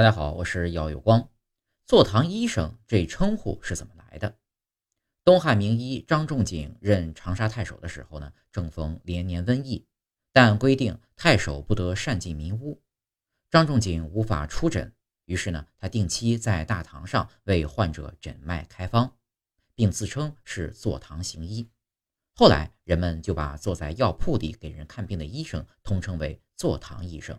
大家好我是姚有光。坐堂医生这称呼是怎么来的？东汉名医张仲景任长沙太守的时候呢正逢连年瘟疫但规定太守不得擅进民屋。张仲景无法出诊于是呢他定期在大堂上为患者诊脉开方并自称是坐堂行医。后来人们就把坐在药铺里给人看病的医生通称为坐堂医生。